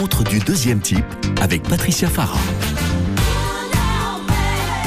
Entre du deuxième type avec Patricia Farah.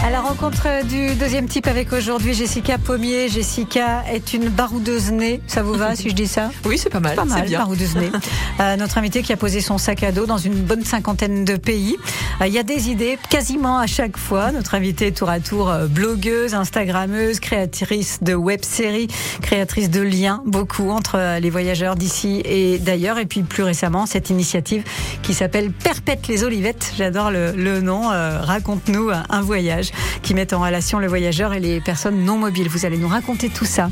À la rencontre du deuxième type avec aujourd'hui Jessica Pommier. Jessica est une baroudeuse née. Ça vous va si je dis ça? Oui, c'est pas mal. Pas mal, bien. baroudeuse née. Euh, notre invité qui a posé son sac à dos dans une bonne cinquantaine de pays. Euh, Il y a des idées quasiment à chaque fois. Notre invité est tour à tour euh, blogueuse, instagrammeuse, créatrice de web-séries, créatrice de liens, beaucoup entre les voyageurs d'ici et d'ailleurs. Et puis plus récemment, cette initiative qui s'appelle Perpète les Olivettes. J'adore le, le nom. Euh, Raconte-nous un, un voyage qui met en relation le voyageur et les personnes non mobiles. Vous allez nous raconter tout ça.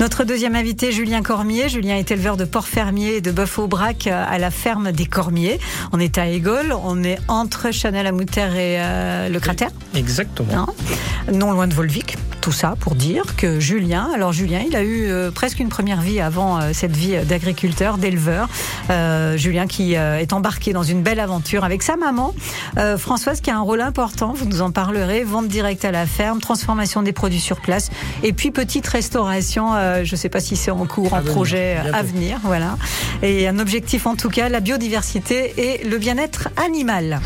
Notre deuxième invité, Julien Cormier. Julien est éleveur de porc fermier et de bœuf au brac euh, à la ferme des Cormiers. On est à Égole, on est entre Chanel-à-Mouter et euh, le cratère, Exactement. non, non loin de Volvic. Tout ça pour dire que Julien, alors Julien, il a eu euh, presque une première vie avant euh, cette vie d'agriculteur, d'éleveur. Julien qui est embarqué dans une belle aventure avec sa maman, Françoise, qui a un rôle important. Vous nous en parlerez. Vente directe à la ferme, transformation des produits sur place, et puis petite restauration. euh, je ne sais pas si c'est en cours, À en venir, projet euh, à bientôt. venir. Voilà. Et un objectif en tout cas, la biodiversité et le bien-être animal.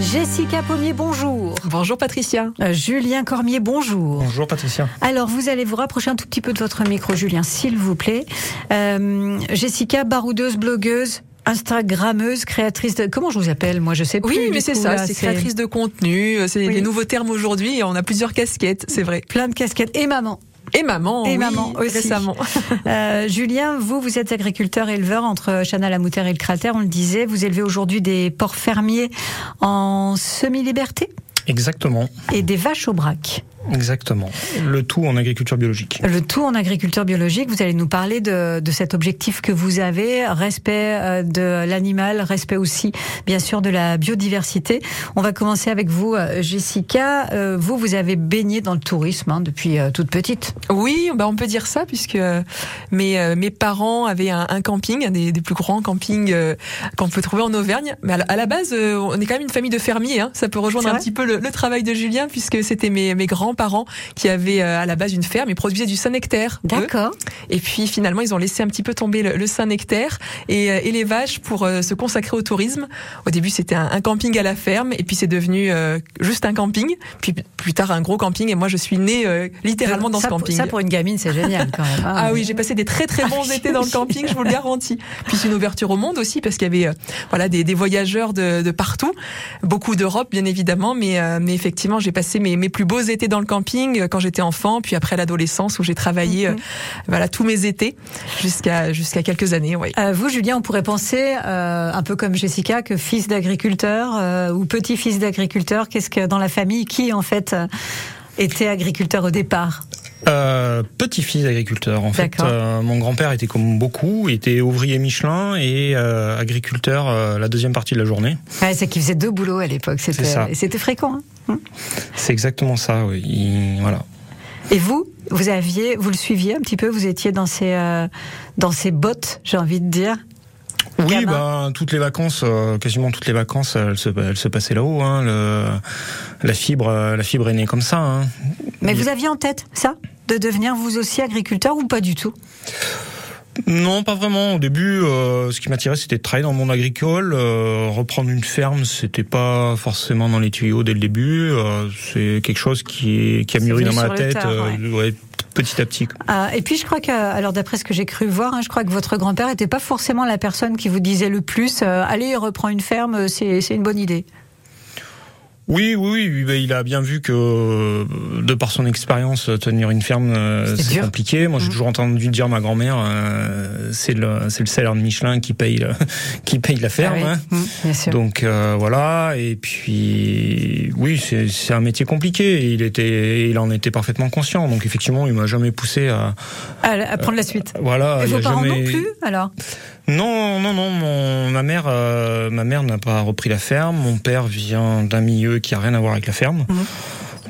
Jessica Pommier, bonjour. Bonjour Patricia. Euh, Julien Cormier, bonjour. Bonjour Patricia. Alors, vous allez vous rapprocher un tout petit peu de votre micro, Julien, s'il vous plaît. Euh, Jessica, baroudeuse, blogueuse, Instagrammeuse, créatrice de... Comment je vous appelle Moi, je sais plus. Oui, mais c'est ça, c'est créatrice de contenu, euh, c'est Oui. les nouveaux termes aujourd'hui on a plusieurs casquettes, c'est vrai. Plein de casquettes. Et maman. Et maman, Et oui, maman aussi. récemment. Euh, Julien, vous, vous êtes agriculteur éleveur entre Chanel-à-Mouter et le cratère, on le disait. Vous élevez aujourd'hui des porcs fermiers en semi-liberté Exactement. et des vaches au brac. Exactement. Le tout en agriculture biologique. Le tout en agriculture biologique. Vous allez nous parler de, de cet objectif que vous avez, respect euh, de l'animal, respect aussi, bien sûr, de la biodiversité. On va commencer avec vous, euh, Jessica. Euh, Vous, vous avez baigné dans le tourisme hein, depuis toute petite. Oui, bah on peut dire ça puisque mes, mes parents avaient un, un camping, un des, des plus grands campings qu'on peut trouver en Auvergne. Mais à la, à la base, on est quand même une famille de fermiers. Hein. Ça peut rejoindre un petit peu le, le travail de Julien puisque c'était mes, mes grands-parents qui avaient euh, à la base une ferme et produisaient du Saint-Nectaire. D'accord. Et puis finalement, ils ont laissé un petit peu tomber le, le Saint-Nectaire et, euh, et les vaches pour euh, se consacrer au tourisme. Au début, c'était un, un camping à la ferme et puis c'est devenu euh, juste un camping. Puis plus tard, un gros camping. Et moi, je suis née euh, littéralement dans ça, ce camping. Ça, pour une gamine, c'est génial quand même. hein. Ah oui, j'ai passé des très très bons étés dans le camping, je vous le garantis. Puis c'est une ouverture au monde aussi parce qu'il y avait euh, voilà des, des voyageurs de, de partout, beaucoup d'Europe bien évidemment, mais mais effectivement j'ai passé mes, mes plus beaux étés dans le camping euh, quand j'étais enfant, puis après l'adolescence où j'ai travaillé Mhm. euh, voilà tous mes étés jusqu'à jusqu'à quelques années. Ouais. Euh, vous, Julien, on pourrait penser, un peu comme Jessica, que fils d'agriculteur ou petit-fils d'agriculteur, qu'est-ce que dans la famille, qui en fait était agriculteur au départ Euh, Petit-fils d'agriculteur. En fait, euh, mon grand-père était comme beaucoup, était ouvrier Michelin et euh, agriculteur la deuxième partie de la journée. ouais, C'est qu'il faisait deux boulots à l'époque, c'était fréquent. hein. C'est exactement ça. Oui. Il- voilà. Et vous, vous aviez, vous le suiviez un petit peu, vous étiez dans ces dans ces bottes, j'ai envie de dire. Oui, ben toutes les vacances, euh, quasiment toutes les vacances, elles se, elles se passaient là-haut. Hein, le, la fibre, euh, la fibre est née comme ça. Hein. Mais Il- vous aviez en tête ça, de devenir vous aussi agriculteur ou pas du tout? Non, pas vraiment. Au début, euh, ce qui m'attirait, c'était de travailler dans le monde agricole. Euh, reprendre une ferme, c'était pas forcément dans les tuyaux dès le début. Euh, c'est quelque chose qui, est- qui a mûri dans ma tête, tard, euh, ouais, petit à petit. Ah, et puis je crois que, alors d'après ce que j'ai cru voir, hein, je crois que votre grand-père n'était pas forcément la personne qui vous disait le plus euh, allez reprends une ferme, c'est une bonne idée. Oui, oui, oui, ben, il a bien vu que, euh, de par son expérience, tenir une ferme, euh, c'est compliqué. Moi, j'ai Mhm. toujours entendu dire ma grand-mère, euh, c'est le, c'est le salaire de Michelin qui paye, le- qui paye la ferme. Ah oui. hein. Mmh, bien sûr. Donc euh, voilà, et puis oui, c'est c'est un métier compliqué. Il était, il en était parfaitement conscient. Donc effectivement, il m'a jamais poussé à, à, à prendre la suite. voilà. et vos parents jamais... non plus alors? Non, non, non. Mon, ma mère, euh, ma mère n'a pas repris la ferme. Mon père vient d'un milieu qui a rien à voir avec la ferme. Mhm.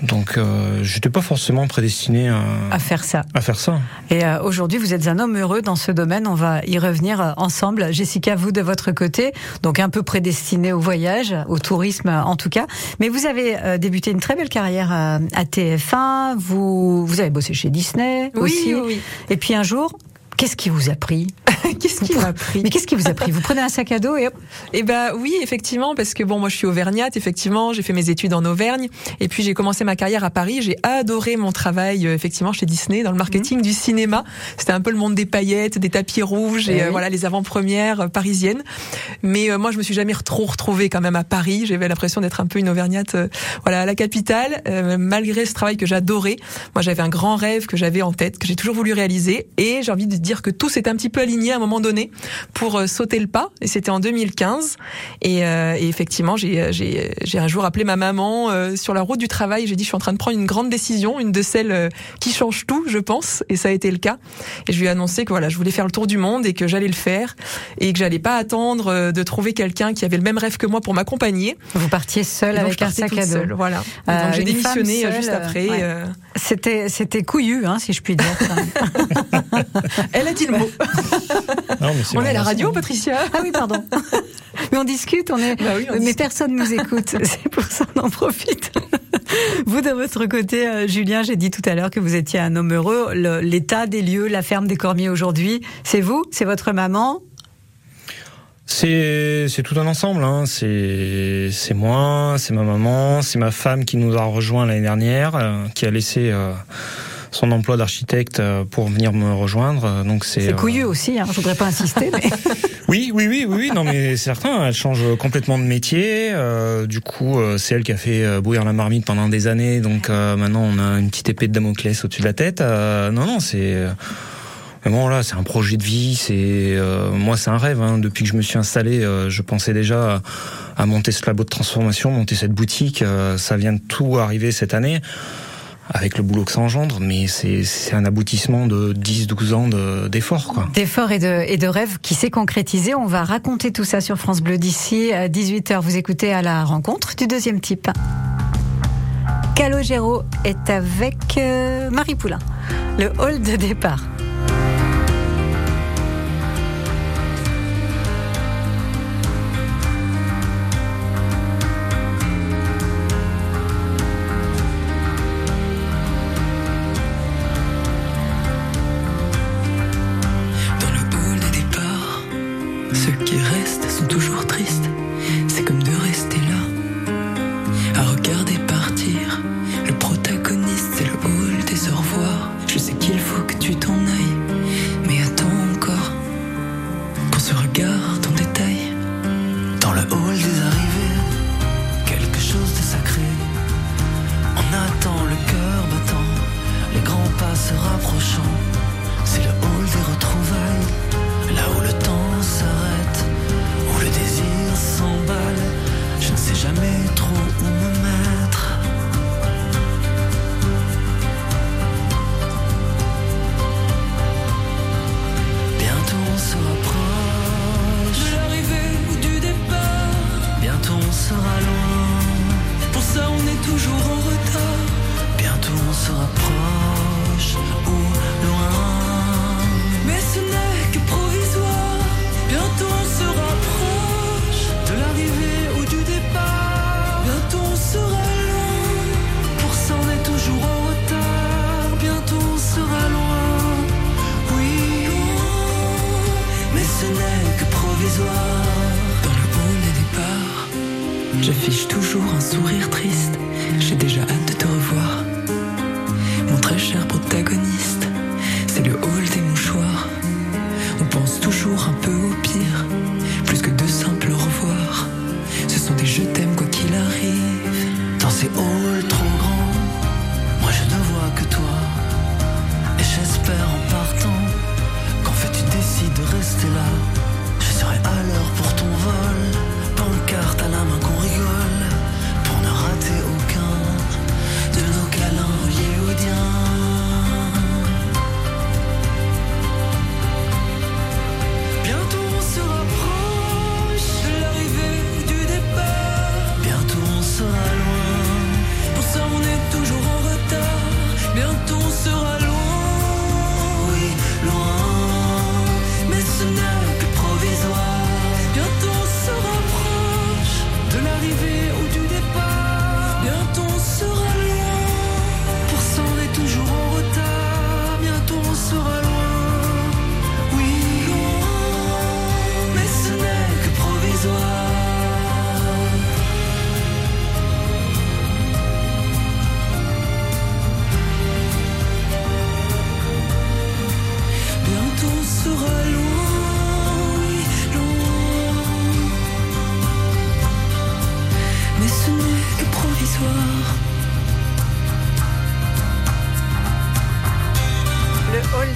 Donc euh, j'étais pas forcément prédestiné à, à faire ça. à faire ça. Et euh, aujourd'hui, vous êtes un homme heureux dans ce domaine. On va y revenir euh, ensemble. Jessica, vous de votre côté, donc un peu prédestiné au voyage, au tourisme en tout cas. Mais vous avez euh, débuté une très belle carrière à, à TF1. Vous, vous avez bossé chez Disney Oui, aussi. oui, oui. Et puis un jour, qu'est-ce qui vous a pris qu'est-ce qui m'a pris Mais qu'est-ce qui vous a pris Vous prenez un sac à dos et hop. Eh ben oui, effectivement, parce que bon, moi je suis auvergnate, effectivement, j'ai fait mes études en Auvergne, et puis j'ai commencé ma carrière à Paris. J'ai adoré mon travail, euh, effectivement, chez Disney dans le marketing du cinéma. C'était un peu le monde des paillettes, des tapis rouges et Eh euh, oui. voilà les avant-premières euh, parisiennes. Mais euh, moi, je me suis jamais trop retrouvée quand même à Paris. J'avais l'impression d'être un peu une auvergnate, euh, voilà, à la capitale, euh, malgré ce travail que j'adorais. Moi, j'avais un grand rêve que j'avais en tête, que j'ai toujours voulu réaliser, et j'ai envie de dire que tout s'est un petit peu aligné à un moment donné pour euh, sauter le pas. Et c'était en 2015. Et, euh, et effectivement, j'ai, j'ai, j'ai un jour appelé ma maman euh, sur la route du travail. J'ai dit, je suis en train de prendre une grande décision, une de celles euh, qui change tout, je pense. Et ça a été le cas. Et je lui ai annoncé que voilà, je voulais faire le tour du monde et que j'allais le faire et que j'allais pas attendre euh, de trouver quelqu'un qui avait le même rêve que moi pour m'accompagner. Vous partiez seul Et donc, avec un sac à dos. seule, voilà. Euh, donc j'ai démissionné euh, seule, juste après. ouais. euh, C'était c'était couillu, hein, si je puis dire. Elle a dit le mot. Non, mais c'est On est à la radio. Patricia. ah oui, pardon. Mais on discute, on est. Bah oui, on mais discute. personne nous écoute. C'est pour ça on en profite. Vous, de votre côté, euh, Julien, j'ai dit tout à l'heure que vous étiez un homme heureux. Le- L'état des lieux, la ferme des Cormiers aujourd'hui, c'est vous, c'est votre maman? C'est c'est tout un ensemble. Hein. C'est c'est moi, c'est ma maman, c'est ma femme qui nous a rejoint l'année dernière, euh, qui a laissé euh, son emploi d'architecte euh, pour venir me rejoindre. Euh, Donc c'est C'est euh, couillu aussi, hein, je voudrais pas insister. Mais... Oui, oui, oui, oui, oui, non mais c'est certain, elle change complètement de métier. euh, du coup, c'est elle qui a fait bouillir la marmite pendant des années. Donc euh, maintenant, on a une petite épée de Damoclès au-dessus de la tête. Euh, non, non, c'est mais bon là, c'est un projet de vie. C'est euh, moi, c'est un rêve. Hein. Depuis que je me suis installé, euh, je pensais déjà à, à monter ce labo de transformation, monter cette boutique. euh, ça vient de tout arriver cette année. Avec le boulot que ça engendre, mais c'est un aboutissement de 10-12 ans de- d'efforts. D'efforts et de, et de rêves qui s'est concrétisé. On va raconter tout ça sur France Bleu d'ici à 18h. Vous écoutez à la rencontre du deuxième type. Calogero est avec euh, Marie Poulain. Le hall de départ.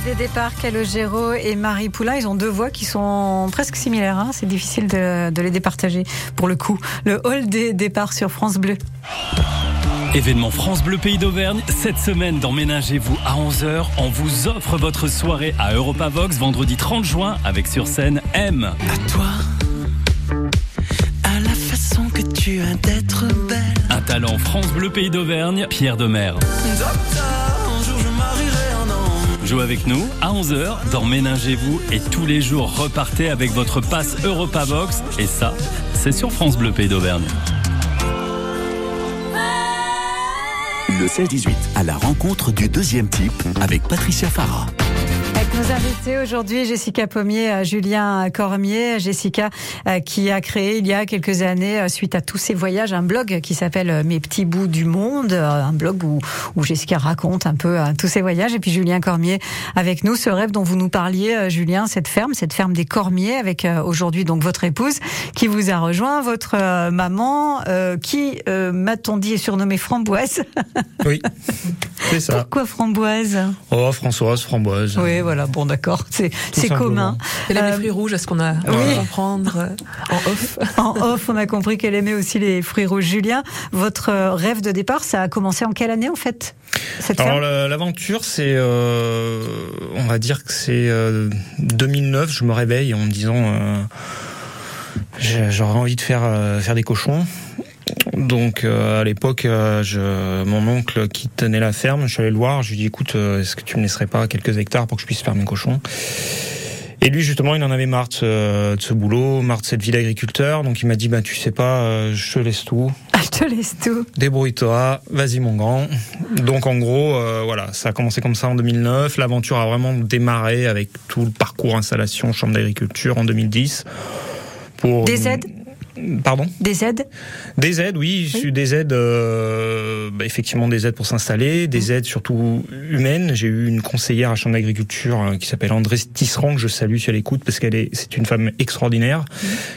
Des départs, Calogero et Marie Poulain, ils ont deux voix qui sont presque similaires. Hein. C'est difficile de, de les départager pour le coup. Le hall des départs sur France Bleu. Événement France Bleu Pays d'Auvergne, cette semaine dans Ménagez-vous à 11h, on vous offre votre soirée à Europavox vendredi 30 juin avec sur scène M. À toi, à la façon que tu as d'être belle. Un talent France Bleu Pays d'Auvergne, Pierre Demer. Docteur, Jouez avec nous à 11h dans Ménagez-vous et tous les jours repartez avec votre passe Europavox et ça, c'est sur France Bleu Pays d'Auvergne. Le 16-18, à la rencontre du deuxième type avec Patricia Farah. Nos invités aujourd'hui, Jessica Pommier, euh, Julien Cormier. Jessica euh, qui a créé il y a quelques années, euh, suite à tous ses voyages, un blog qui s'appelle Mes petits bouts du monde, un blog où, où Jessica raconte un peu tous ses voyages. Et puis Julien Cormier avec nous, ce rêve dont vous nous parliez, Julien, cette ferme, cette ferme des Cormiers, avec aujourd'hui donc votre épouse qui vous a rejoint, votre maman qui, m'a-t-on dit, est surnommée Framboise? Oui, c'est ça. Pourquoi Framboise? Oh, Françoise, framboise. Oui, voilà, bon d'accord, c'est commun. Elle aime Euh, les fruits rouges, à ce qu'on a oui. euh, en off. En off, on a compris qu'elle aimait aussi les fruits rouges. Julien, votre euh, rêve de départ, ça a commencé en quelle année en fait cette Alors l'aventure, c'est, euh, on va dire que c'est euh, 2009. Je me réveille en me disant, euh, j'aurais envie de faire euh, faire des cochons. Donc euh, à l'époque, euh, je, mon oncle qui tenait la ferme, je suis allé le voir. Je lui ai dit, écoute, euh, est-ce que tu me laisserais pas quelques hectares pour que je puisse faire mes cochons? Et lui, justement, il en avait marre de ce, de ce boulot, marre de cette vie d'agriculteur. Donc il m'a dit, bah tu sais pas, je te laisse tout Ah, Je te laisse tout. débrouille-toi, vas-y mon grand. Donc en gros, voilà, ça a commencé comme ça en 2009. L'aventure a vraiment démarré avec tout le parcours installation chambre d'agriculture en 2010. Pour Des aides? Pardon Des aides Des aides, oui, des aides, euh, bah, effectivement des aides pour s'installer, des aides surtout humaines. J'ai eu une conseillère à chambre d'agriculture euh, qui s'appelle André Tisserand, que je salue si elle écoute, parce qu'elle est, c'est une femme extraordinaire,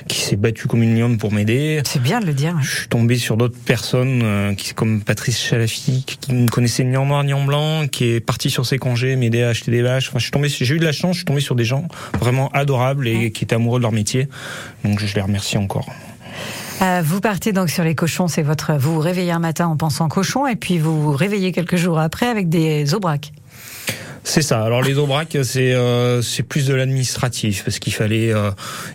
qui s'est battue comme une lionne pour m'aider. C'est bien de le dire. hein. Je suis tombé sur d'autres personnes euh, qui, comme Patrice Chalafi, qui ne connaissait ni en noir ni en blanc, qui est parti sur ses congés, m'aider à acheter des vaches. Enfin, je suis tombé, j'ai eu de la chance, je suis tombé sur des gens vraiment adorables et qui étaient amoureux de leur métier. Donc je les remercie encore. Euh, vous partez donc sur les cochons, c'est votre. Vous vous réveillez un matin en pensant cochon et puis vous vous réveillez quelques jours après avec des aubracs. C'est ça. Alors les aubracs, c'est euh, c'est plus de l'administratif parce qu'il fallait, euh,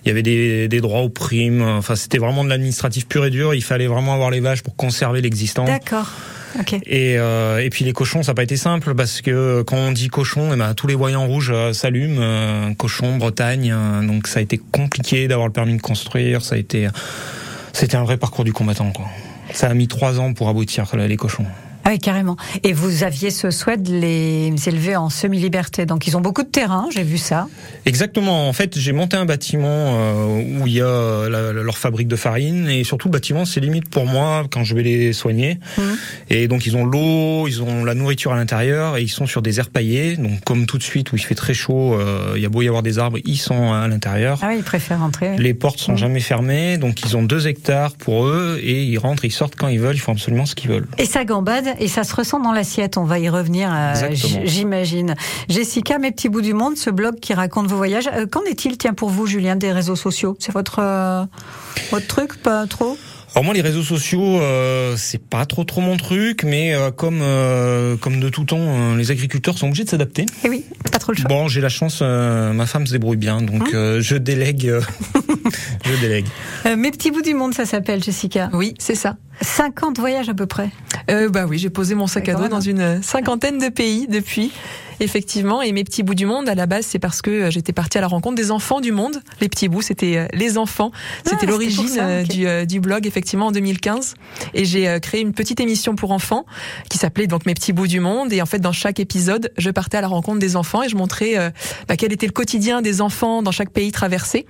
il y avait des, des droits aux primes. Enfin, c'était vraiment de l'administratif pur et dur. Il fallait vraiment avoir les vaches pour conserver l'existant. D'accord. Ok. Et, euh, et puis les cochons, ça n'a pas été simple parce que quand on dit cochon, eh ben, tous les voyants rouges euh, s'allument. Euh, cochon, Bretagne, donc ça a été compliqué d'avoir le permis de construire. Ça a été, c'était un vrai parcours du combattant. Quoi. Ça a mis trois ans pour aboutir les cochons. Ah oui, carrément. Et vous aviez ce souhait de les élever en semi-liberté. Donc ils ont beaucoup de terrain, j'ai vu ça. Exactement. En fait, j'ai monté un bâtiment euh, où il y a leur fabrique de farine et surtout le bâtiment, c'est limite pour moi quand je vais les soigner. Mhm. Et donc ils ont l'eau, ils ont la nourriture à l'intérieur et ils sont sur des aires paillées. Donc comme tout de suite où il fait très chaud, euh, il y a beau y avoir des arbres, ils sont à l'intérieur. Ah oui, ils préfèrent entrer. Les portes sont Mhm. jamais fermées, donc ils ont deux hectares pour eux et ils rentrent, ils sortent quand ils veulent, ils font absolument ce qu'ils veulent. Et ça gambade et ça se ressent dans l'assiette. On va y revenir, euh, j'imagine. Jessica, mes petits bouts du monde, ce blog qui raconte vos voyages. Euh, Qu'en est-il, tiens, pour vous, Julien, des réseaux sociaux? C'est votre euh, votre truc, pas trop? Alors moi les réseaux sociaux euh, c'est pas trop trop mon truc, mais euh, comme euh, comme de tout temps euh, les agriculteurs sont obligés de s'adapter. Eh oui, pas trop le choix. Bon, j'ai la chance, euh, ma femme se débrouille bien, donc Hein euh, je délègue. euh, je délègue. Euh, mes petits bouts du monde, ça s'appelle, Jessica. Oui, c'est ça. 50 voyages à peu près. Euh, bah oui, j'ai posé mon sac à dos dans une cinquantaine de pays depuis. Effectivement, et mes petits bouts du monde, à la base, c'est parce que euh, j'étais partie à la rencontre des enfants du monde. Les petits bouts, c'était euh, les enfants. Ah, C'était l'origine euh, du, du blog, effectivement, en 2015. Et j'ai créé une petite émission pour enfants qui s'appelait donc Mes petits bouts du monde. Et en fait, dans chaque épisode, je partais à la rencontre des enfants et je montrais euh, bah, quel était le quotidien des enfants dans chaque pays traversé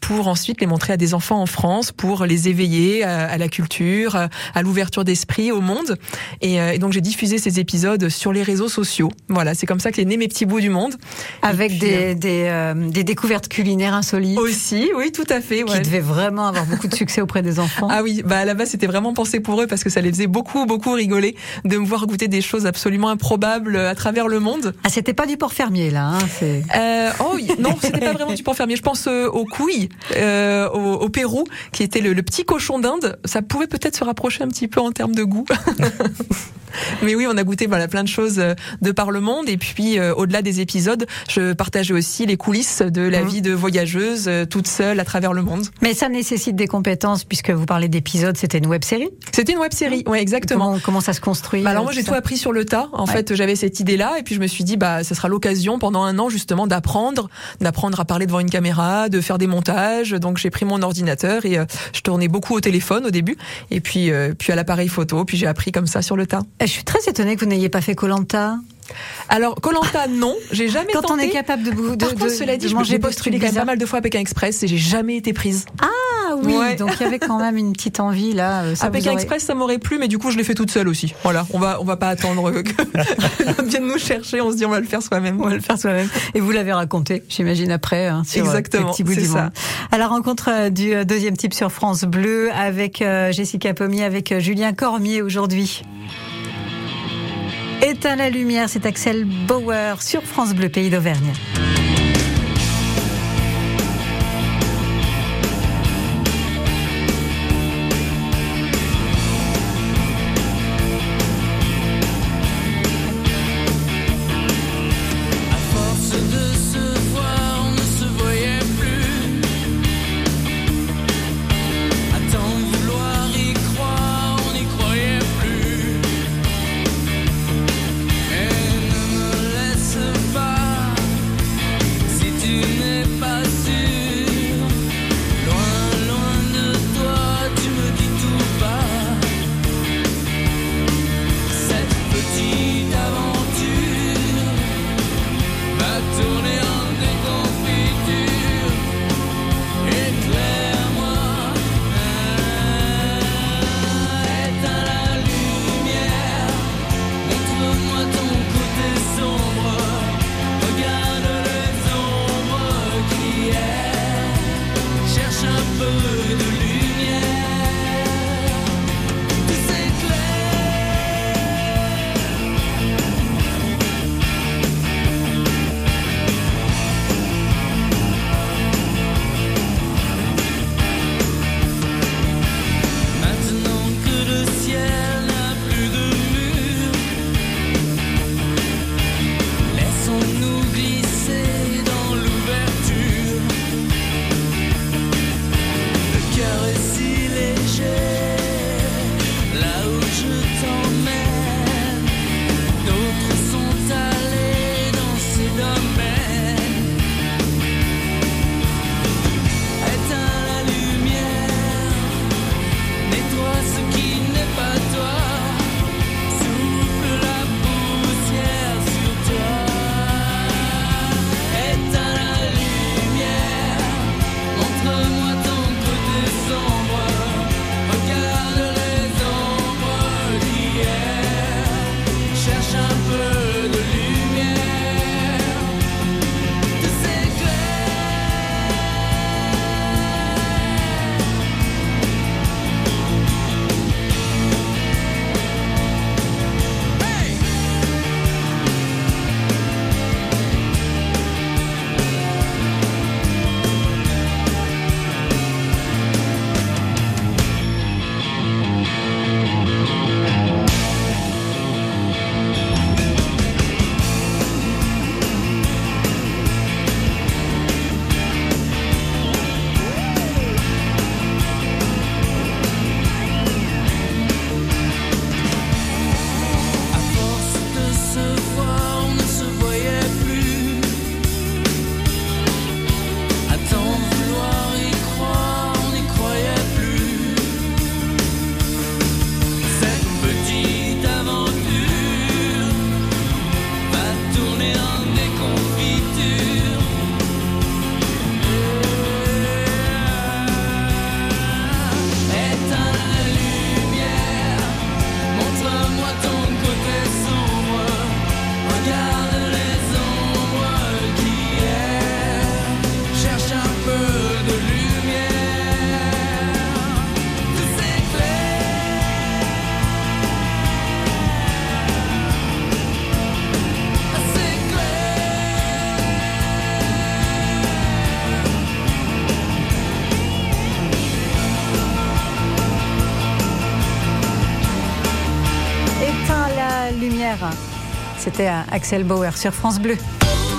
pour ensuite les montrer à des enfants en France pour les éveiller à, à la culture, à l'ouverture d'esprit au monde. Et, et donc j'ai diffusé ces épisodes sur les réseaux sociaux. Voilà, c'est comme ça qu'est né mes petits bouts du monde. Avec des, des, des, découvertes culinaires insolites. Aussi, oui, tout à fait. Ouais. Qui devaient vraiment avoir beaucoup de succès auprès des enfants. Ah oui, bah à la base c'était vraiment pensé pour eux parce que ça les faisait beaucoup, beaucoup rigoler de me voir goûter des choses absolument improbables à travers le monde. Ah, c'était pas du porc fermier là. Hein, euh, oh non, c'était pas vraiment du porc fermier. Je pense euh, aux couilles euh, au, au, Pérou, qui était le, le petit cochon d'Inde. Ça pouvait peut-être se rapprocher un petit peu en termes de goût. Mais oui, on a goûté voilà plein de choses euh, de par le monde et puis euh, au-delà des épisodes, je partageais aussi les coulisses de la mmh. vie de voyageuse euh, toute seule à travers le monde. Mais ça nécessite des compétences puisque vous parlez d'épisodes, c'était une web série C'était une web série, ouais, exactement. Comment, comment ça se construit bah Alors moi j'ai tout appris sur le tas. En ouais. fait, j'avais cette idée-là et puis je me suis dit bah ça sera l'occasion pendant un an justement d'apprendre, d'apprendre à parler devant une caméra, de faire des montages. Donc j'ai pris mon ordinateur et je tournais beaucoup au téléphone au début et puis puis à l'appareil photo, puis j'ai appris comme ça sur le tas. Je suis très étonnée que vous n'ayez pas fait Colanta. Alors Colanta non, j'ai jamais Quand tenté. on est capable de, de, Par de, cela dit, j'ai postulé quand même pas mal de fois à Pékin Express et j'ai jamais été prise. Ah oui, ouais. donc il y avait quand même une petite envie là. Ça à Pékin aurait... Express, ça m'aurait plu, mais du coup, je l'ai fait toute seule aussi. Voilà, on va on va pas attendre que vienne nous chercher. On se dit on va le faire soi-même. On va le faire soi-même. Et vous l'avez raconté, j'imagine après. Hein, sur Exactement. C'est ça. À la rencontre du deuxième type sur France Bleu avec euh, Jessica Pommier, avec Julien Cormier aujourd'hui. Éteins la lumière, c'est Axel Bauer sur France Bleu Pays d'Auvergne. peu de. À Axel Bauer sur France Bleu.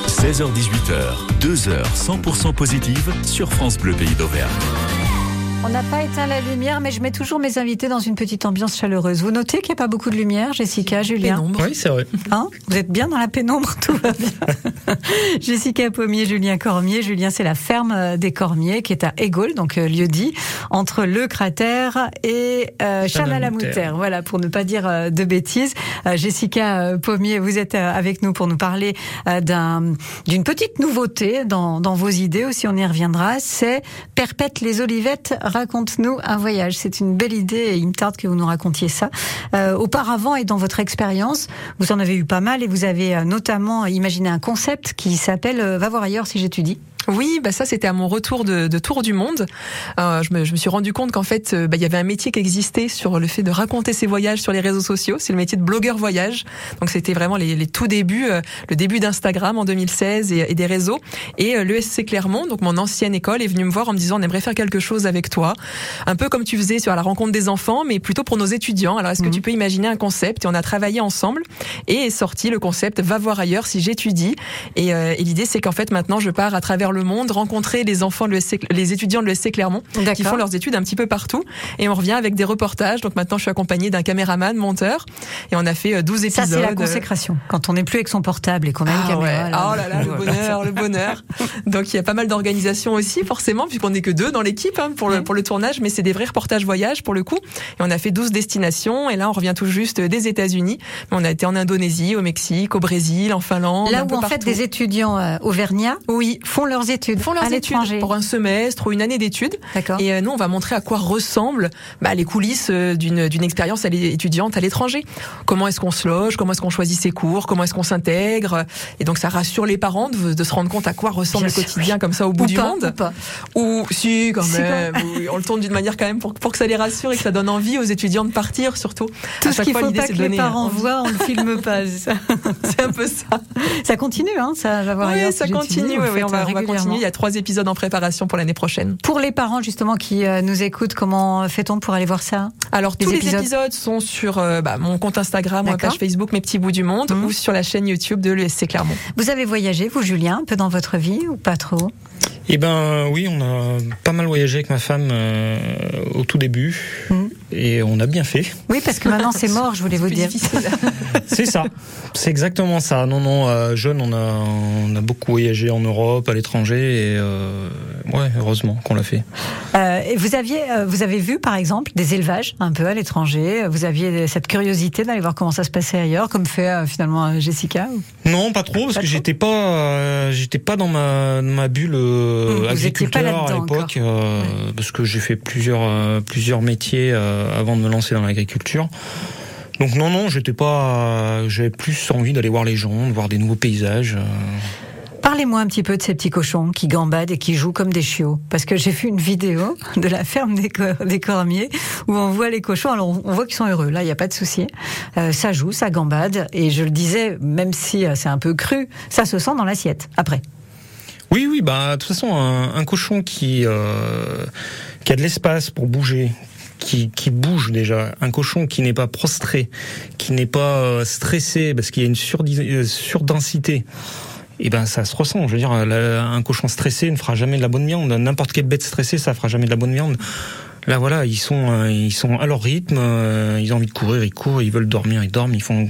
16h-18h, 2 heures 100% positives sur France Bleu Pays d'Auvergne. On n'a pas éteint la lumière, mais je mets toujours mes invités dans une petite ambiance chaleureuse. Vous notez qu'il n'y a pas beaucoup de lumière, Jessica, Julien Pénombre. Oui, c'est vrai. Hein Vous êtes bien dans la pénombre, tout va bien. Jessica Pommier, Julien Cormier. Julien, c'est la ferme des Cormiers qui est à Égole, donc euh, lieu dit, entre le cratère et euh. Chanalamoutaire. Voilà, pour ne pas dire euh, de bêtises. Euh, Jessica Pommier, vous êtes euh, avec nous pour nous parler euh, d'un- d'une petite nouveauté dans, dans vos idées aussi, on y reviendra. C'est Perpète les Olivettes, raconte-nous un voyage. C'est une belle idée et il me tarde que vous nous racontiez ça. Euh, auparavant et dans votre expérience, vous en avez eu pas mal et vous avez euh, notamment imaginé un concept qui s'appelle euh, Va voir ailleurs si j'étudie. Oui, bah ça c'était à mon retour de, de tour du monde. Euh, je, me, je me suis rendu compte qu'en fait, euh, bah, il y avait un métier qui existait sur le fait de raconter ses voyages sur les réseaux sociaux. C'est le métier de blogueur voyage. Donc c'était vraiment les, les tout débuts, euh, le début d'Instagram en 2016 et, et des réseaux. Et euh, l'ESC Clermont, donc mon ancienne école, est venu me voir en me disant on aimerait faire quelque chose avec toi, un peu comme tu faisais sur la rencontre des enfants, mais plutôt pour nos étudiants. Alors est-ce que Mhm. tu peux imaginer un concept? Et on a travaillé ensemble et est sorti le concept va voir ailleurs si j'étudie. Et, euh, et l'idée c'est qu'en fait maintenant je pars à travers le monde rencontrer les enfants de l'ESC, les étudiants de l'ESC Clermont qui font leurs études un petit peu partout et on revient avec des reportages. Donc maintenant je suis accompagnée d'un caméraman, monteur et on a fait euh, 12 Ça, épisodes. c'est la consécration. Quand on n'est plus avec son portable et qu'on a une Ah caméra. ouais. là, oh là là, le bonheur, le bonheur. Donc il y a pas mal d'organisations aussi, forcément, puisqu'on n'est que deux dans l'équipe hein, pour, le, pour le tournage, mais c'est des vrais reportages voyage pour le coup. Et on a fait 12 destinations, et là on revient tout juste des États-Unis. Mais on a été en Indonésie, au Mexique, au Brésil, en Finlande. Là un où peu en fait des étudiants euh, auvergnats Oui, font leurs études font leurs à études pour un semestre ou une année d'études. Et euh, nous, on va montrer à quoi ressemblent bah, les coulisses euh, d'une d'une expérience étudiante à l'étranger. Comment est-ce qu'on se loge? Comment est-ce qu'on choisit ses cours? Comment est-ce qu'on s'intègre? Et donc, ça rassure les parents de, de se rendre compte à quoi ressemble Bien le sûr, quotidien comme ça au bout Ou du pas, monde. ou pas. Ou si, quand Si, quand même. on le tourne d'une manière quand même pour, pour que ça les rassure et que ça donne envie aux étudiants de partir, surtout. Tout à ce chaque qu'il faut pas que les parents voient, on ne filme pas. c'est un peu ça. Ça continue, hein, ça va voir Oui, ça continue. oui, le oui, on faites, va, euh, on va Il y a trois épisodes en préparation pour l'année prochaine. Pour les parents justement qui euh, nous écoutent, comment fait-on pour aller voir ça Alors Les tous épisodes. les épisodes sont sur euh, bah, mon compte Instagram ma page Facebook Mes petits bouts du monde Mhm. ou sur la chaîne YouTube de l'ESC Clermont. Vous avez voyagé, vous Julien, un peu dans votre vie ou pas trop? Eh ben oui, on a pas mal voyagé avec ma femme euh, au tout début Mhm. et on a bien fait. Oui, parce que maintenant c'est mort, je voulais vous dire. C'est ça, c'est exactement ça. Non, non, euh, jeune, on a, on a beaucoup voyagé en Europe, à l'étranger et euh, ouais, heureusement qu'on l'a fait. Euh, et vous aviez, euh, vous avez vu par exemple des élevages un peu à l'étranger. Vous aviez cette curiosité d'aller voir comment ça se passait ailleurs, comme fait euh, finalement Jessica. ou- Non, pas trop, parce Pas que j'étais pas, euh, j'étais pas dans ma, dans ma bulle euh, agriculteur à l'époque, euh, parce que j'ai fait plusieurs, euh, plusieurs métiers euh, avant de me lancer dans l'agriculture. Donc non, non, j'étais pas, j'avais plus envie d'aller voir les gens, de voir des nouveaux paysages. Parlez-moi un petit peu de ces petits cochons qui gambadent et qui jouent comme des chiots. Parce que j'ai vu une vidéo de la ferme des, cor- des cormiers où on voit les cochons. Alors on voit qu'ils sont heureux, là, il n'y a pas de souci. Euh, ça joue, ça gambade. Et je le disais, même si c'est un peu cru, ça se sent dans l'assiette. Après. Oui, oui, bah de toute façon, un, un cochon qui euh, qui a de l'espace pour bouger, qui, qui bouge déjà, un cochon qui n'est pas prostré, qui n'est pas euh, stressé parce qu'il y a une euh, surdensité. Et ben ça se ressent. Je veux dire, un cochon stressé ne fera jamais de la bonne viande. N'importe quelle bête stressée, ça fera jamais de la bonne viande. Là, voilà, ils sont, euh, ils sont à leur rythme. euh, ils ont envie de courir, ils courent. Ils veulent dormir, ils dorment. Ils font,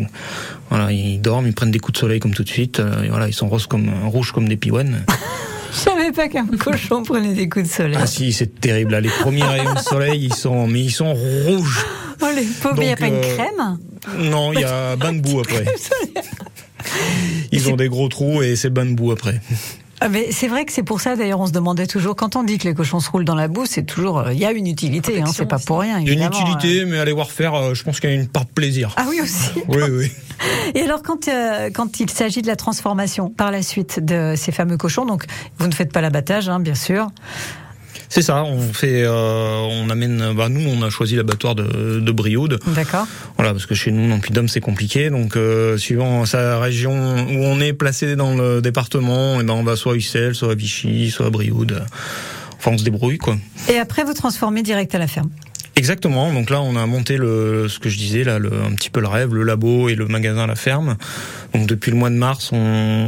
voilà, ils dorment, ils prennent des coups de soleil comme tout de suite. euh, et voilà, ils sont roses comme rouges comme des piouanes. Je savais pas qu'un cochon prenait des coups de soleil. Ah si, c'est terrible. Là, les premiers rayons de soleil, ils sont, mais ils sont rouges. Oh les pauvres, il n'y a pas une crème Non, il y a bain de boue après. Ils ont des gros trous et c'est bain de boue après. Ah, Mais c'est vrai que c'est pour ça d'ailleurs on se demandait toujours quand on dit que les cochons se roulent dans la boue, c'est toujours euh, il y a une utilité, hein, c'est pas pour rien. Il y a une utilité, euh. mais allez voir faire, euh, je pense qu'il y a une part de plaisir. Ah oui aussi. Oui, oui. Et alors quand euh, quand il s'agit de la transformation par la suite de ces fameux cochons, donc vous ne faites pas l'abattage, hein, bien sûr. C'est ça. On fait, euh, on amène. Bah, nous, on a choisi l'abattoir de, de Brioude. D'accord. Voilà, parce que chez nous, dans le Puy-de-Dôme, c'est compliqué. Donc, euh, suivant sa région où on est placé dans le département, et ben, on va soit à Ussel, soit à Vichy, soit à Brioude. Enfin, on se débrouille, quoi. Et après vous transformez direct à la ferme. Exactement. Donc là, on a monté le, ce que je disais là, le, un petit peu le rêve, le labo et le magasin à la ferme. Donc depuis le mois de mars, on,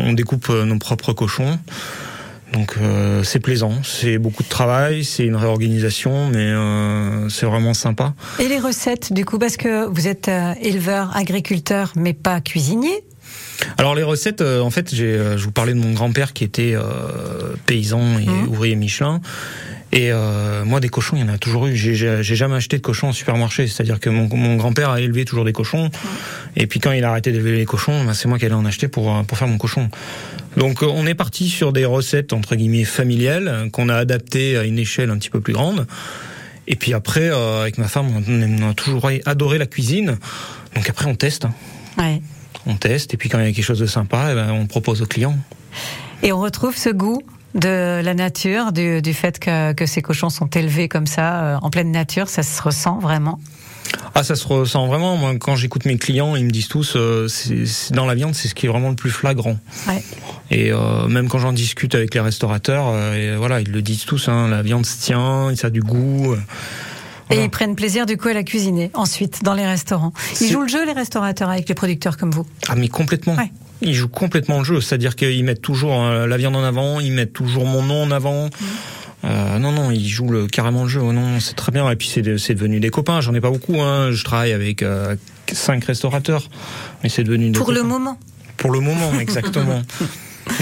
on découpe euh, nos propres cochons. Donc euh, c'est plaisant, c'est beaucoup de travail, c'est une réorganisation, mais euh, c'est vraiment sympa. Et les recettes, du coup, parce que vous êtes euh, éleveur, agriculteur, mais pas cuisinier? Alors les recettes, euh, en fait, j'ai, euh, je vous parlais de mon grand-père qui était euh, paysan et Mhm. ouvrier Michelin. Et moi, des cochons, il y en a toujours eu. J'ai, j'ai j'ai jamais acheté de cochons en supermarché. C'est-à-dire que mon, mon grand-père a élevé toujours des cochons. Et puis quand il a arrêté d'élever les cochons, bah, c'est moi qui allais en acheter pour, pour faire mon cochon. Donc euh, on est parti sur des recettes entre guillemets familiales euh, qu'on a adaptées à une échelle un petit peu plus grande. Et puis après, euh, avec ma femme, on a toujours adoré la cuisine. Donc après, on teste. Ouais. On teste. Et puis quand il y a quelque chose de sympa, eh ben, on propose aux clients. Et on retrouve ce goût de la nature, du, du fait que, que ces cochons sont élevés comme ça, euh, en pleine nature, ça se ressent vraiment? Ah, ça se ressent vraiment. Moi, quand j'écoute mes clients, ils me disent tous, euh, c'est c'est- dans la viande, c'est ce qui est vraiment le plus flagrant. Ouais. Et euh, même quand j'en discute avec les restaurateurs, euh, et voilà, ils le disent tous. Hein, la viande se tient, ça a du goût. Et Voilà. ils prennent plaisir du coup à la cuisiner ensuite dans les restaurants. Ils C'est- jouent le jeu les restaurateurs avec les producteurs comme vous? Ah, mais complètement. Ouais. Ils jouent complètement le jeu, c'est-à-dire qu'ils mettent toujours la viande en avant, ils mettent toujours mon nom en avant. Euh, non, non, ils jouent le, carrément le jeu. Oh, non, c'est très bien. Et puis c'est de- c'est devenu des copains. J'en ai pas beaucoup. Hein. Je travaille avec euh, cinq restaurateurs, mais c'est devenu des Pour le moment. Pour le moment, exactement.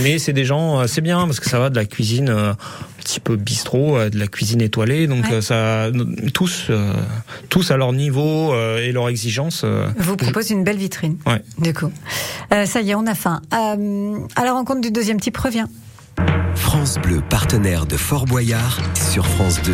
Mais c'est des gens, c'est bien parce que ça va de la cuisine euh, un petit peu bistrot, euh, de la cuisine étoilée, donc Ouais. ça, tous, euh, tous à leur niveau euh, et leur exigence. Vous propose une belle vitrine. Ouais. Du coup. Ça y est, on a faim. À la rencontre du deuxième type revient. France Bleu, partenaire de Fort Boyard, sur France 2.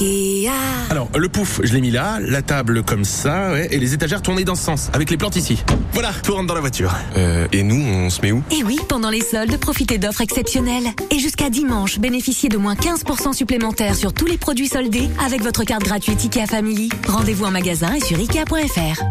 Ikea. Alors, le pouf, je l'ai mis là, la table comme ça, ouais, et les étagères tournées dans ce sens, avec les plantes ici. Voilà, tout rentre dans la voiture. Euh, et nous, on se met où? Et oui, pendant les soldes, profitez d'offres exceptionnelles. Et jusqu'à dimanche, bénéficiez de moins 15% supplémentaires sur tous les produits soldés avec votre carte gratuite IKEA Family. Rendez-vous en magasin et sur Ikea.fr.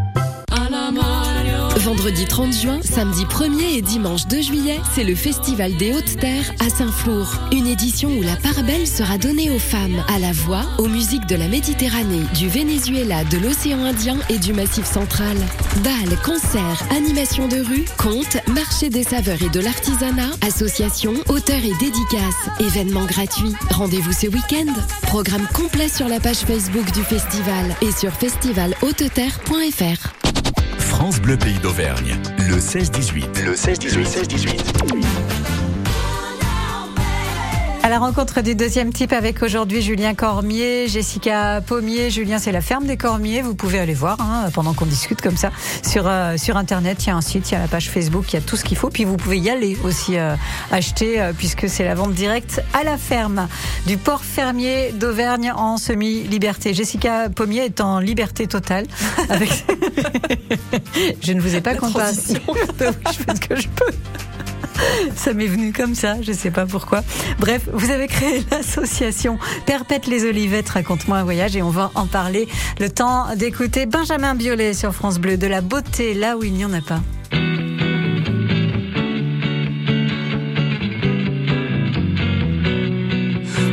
Vendredi 30 juin, samedi 1er et dimanche 2 juillet, c'est le Festival des Hautes Terres à Saint-Flour. Une édition où la part belle sera donnée aux femmes, à la voix, aux musiques de la Méditerranée, du Venezuela, de l'océan Indien et du Massif central. Bals, concerts, animations de rue, contes, marché des saveurs et de l'artisanat, associations, auteurs et dédicaces, événements gratuits. Rendez-vous ce week-end. Programme complet sur la page Facebook du festival et sur festivalhauteterre.fr. France Bleu Pays d'Auvergne. Le 16-18. Le 16-18. 16-18. À la rencontre du deuxième type avec aujourd'hui Julien Cormier, Jessica Pommier. Julien, c'est la ferme des Cormiers. Vous pouvez aller voir hein, pendant qu'on discute comme ça sur euh, sur internet. Il y a un site, il y a la page Facebook, il y a tout ce qu'il faut. Puis vous pouvez y aller aussi euh, acheter euh, puisque c'est la vente directe à la ferme du port fermier d'Auvergne en semi-liberté. Jessica Pommier est en liberté totale. Avec... Je ne vous ai pas transition. je fais ce que je peux. Ça m'est venu comme ça, je sais pas pourquoi. Bref, vous avez créé l'association Perpète les Olivettes, raconte-moi un voyage et on va en parler. Le temps d'écouter Benjamin Biolay sur France Bleu, de la beauté là où il n'y en a pas.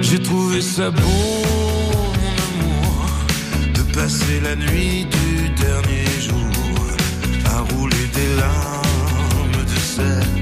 J'ai trouvé ça beau, amour, de passer la nuit du dernier jour à rouler des larmes de sel